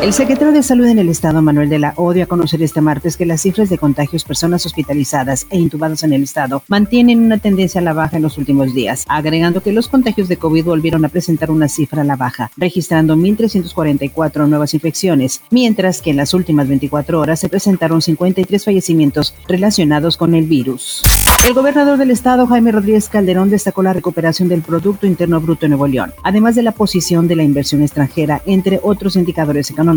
El secretario de Salud en el Estado, Manuel de la O, dio a conocer este martes que las cifras de contagios, personas hospitalizadas e intubadas en el Estado mantienen una tendencia a la baja en los últimos días, agregando que los contagios de COVID volvieron a presentar una cifra a la baja, registrando 1.344 nuevas infecciones, mientras que en las últimas 24 horas se presentaron 53 fallecimientos relacionados con el virus. El gobernador del estado, Jaime Rodríguez Calderón, destacó la recuperación del Producto Interno Bruto en Nuevo León, además de la posición de la inversión extranjera, entre otros indicadores económicos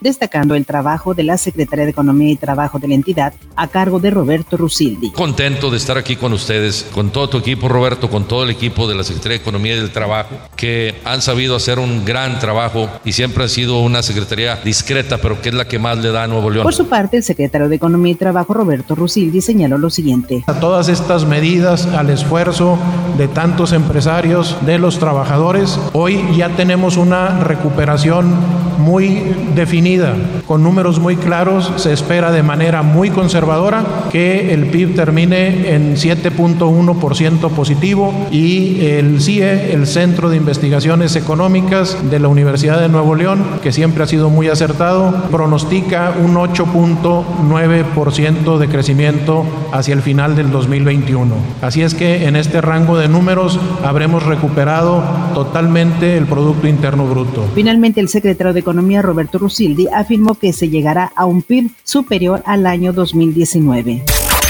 destacando el trabajo de la Secretaría de Economía y Trabajo de la entidad a cargo de Roberto Rusildi. Contento de estar aquí con ustedes, con todo tu equipo, Roberto, con todo el equipo de la Secretaría de Economía y del Trabajo, que han sabido hacer un gran trabajo y siempre ha sido una secretaría discreta, pero que es la que más le da a Nuevo León. Por su parte, el secretario de Economía y Trabajo, Roberto Rusildi, señaló lo siguiente. A todas estas medidas, al esfuerzo de tantos empresarios, de los trabajadores, hoy ya tenemos una recuperación muy definida, con números muy claros, se espera de manera muy conservadora que el PIB termine en 7.1% positivo y el CIE, el Centro de Investigaciones Económicas de la Universidad de Nuevo León, que siempre ha sido muy acertado, pronostica un 8.9% de crecimiento hacia el final del 2021. Así es que en este rango de números habremos recuperado totalmente el Producto Interno Bruto. Finalmente, el secretario de Economía, Roberto Rusildi, afirmó que se llegará a un PIB superior al año 2019.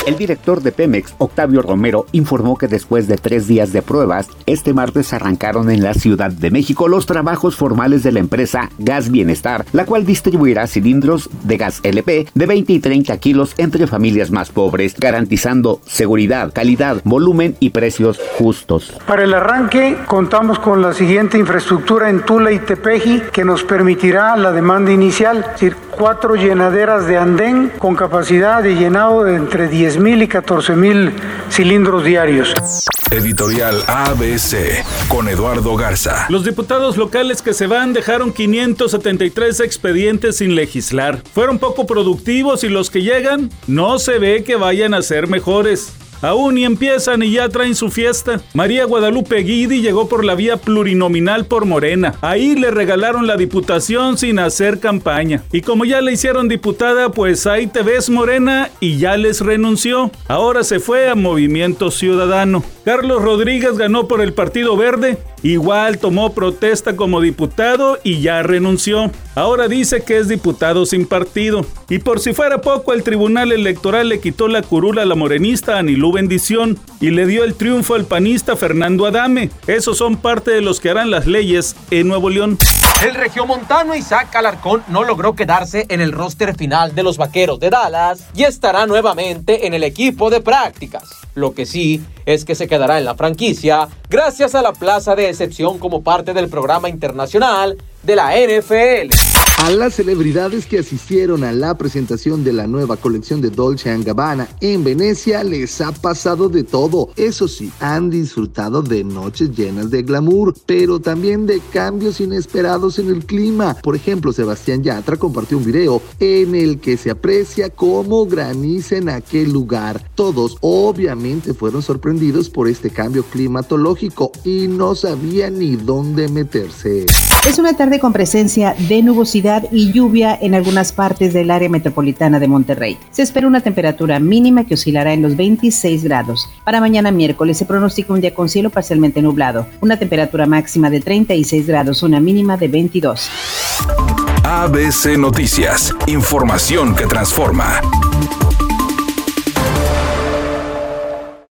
El director de Pemex, Octavio Romero, informó que después de tres días de pruebas, este martes arrancaron en la Ciudad de México los trabajos formales de la empresa Gas Bienestar, la cual distribuirá cilindros de gas LP de 20 y 30 kilos entre familias más pobres, garantizando seguridad, calidad, volumen y precios justos. Para el arranque contamos con la siguiente infraestructura en Tula y Tepeji que nos permitirá la demanda inicial, cuatro llenaderas de andén con capacidad de llenado de entre 10 mil y 14 mil cilindros diarios. Editorial ABC con Eduardo Garza. Los diputados locales que se van dejaron 573 expedientes sin legislar. Fueron poco productivos y los que llegan no se ve que vayan a ser mejores. Aún y empiezan y ya traen su fiesta. María Guadalupe Guidi llegó por la vía plurinominal por Morena. Ahí le regalaron la diputación sin hacer campaña. Y como ya le hicieron diputada, pues ahí te ves Morena y ya les renunció. Ahora se fue a Movimiento Ciudadano. Carlos Rodríguez ganó por el Partido Verde. Igual tomó protesta como diputado y ya renunció. Ahora dice que es diputado sin partido. Y por si fuera poco, el Tribunal Electoral le quitó la curula a la morenista Anilú Bendición y le dio el triunfo al panista Fernando Adame. Esos son parte de los que harán las leyes en Nuevo León. El regiomontano Isaac Alarcón no logró quedarse en el roster final de los Vaqueros de Dallas y estará nuevamente en el equipo de prácticas. Lo que sí es que se quedará en la franquicia gracias a la plaza de excepción como parte del programa internacional de la NFL. A las celebridades que asistieron a la presentación de la nueva colección de Dolce Gabbana en Venecia les ha pasado de todo. Eso sí, han disfrutado de noches llenas de glamour, pero también de cambios inesperados en el clima. Por ejemplo, Sebastián Yatra compartió un video en el que se aprecia cómo graniza en aquel lugar. Todos obviamente fueron sorprendidos por este cambio climatológico y no sabían ni dónde meterse. Es una tarde con presencia de y lluvia en algunas partes del área metropolitana de Monterrey. Se espera una temperatura mínima que oscilará en los 26 grados. Para mañana miércoles se pronostica un día con cielo parcialmente nublado, una temperatura máxima de 36 grados, una mínima de 22. ABC Noticias, información que transforma.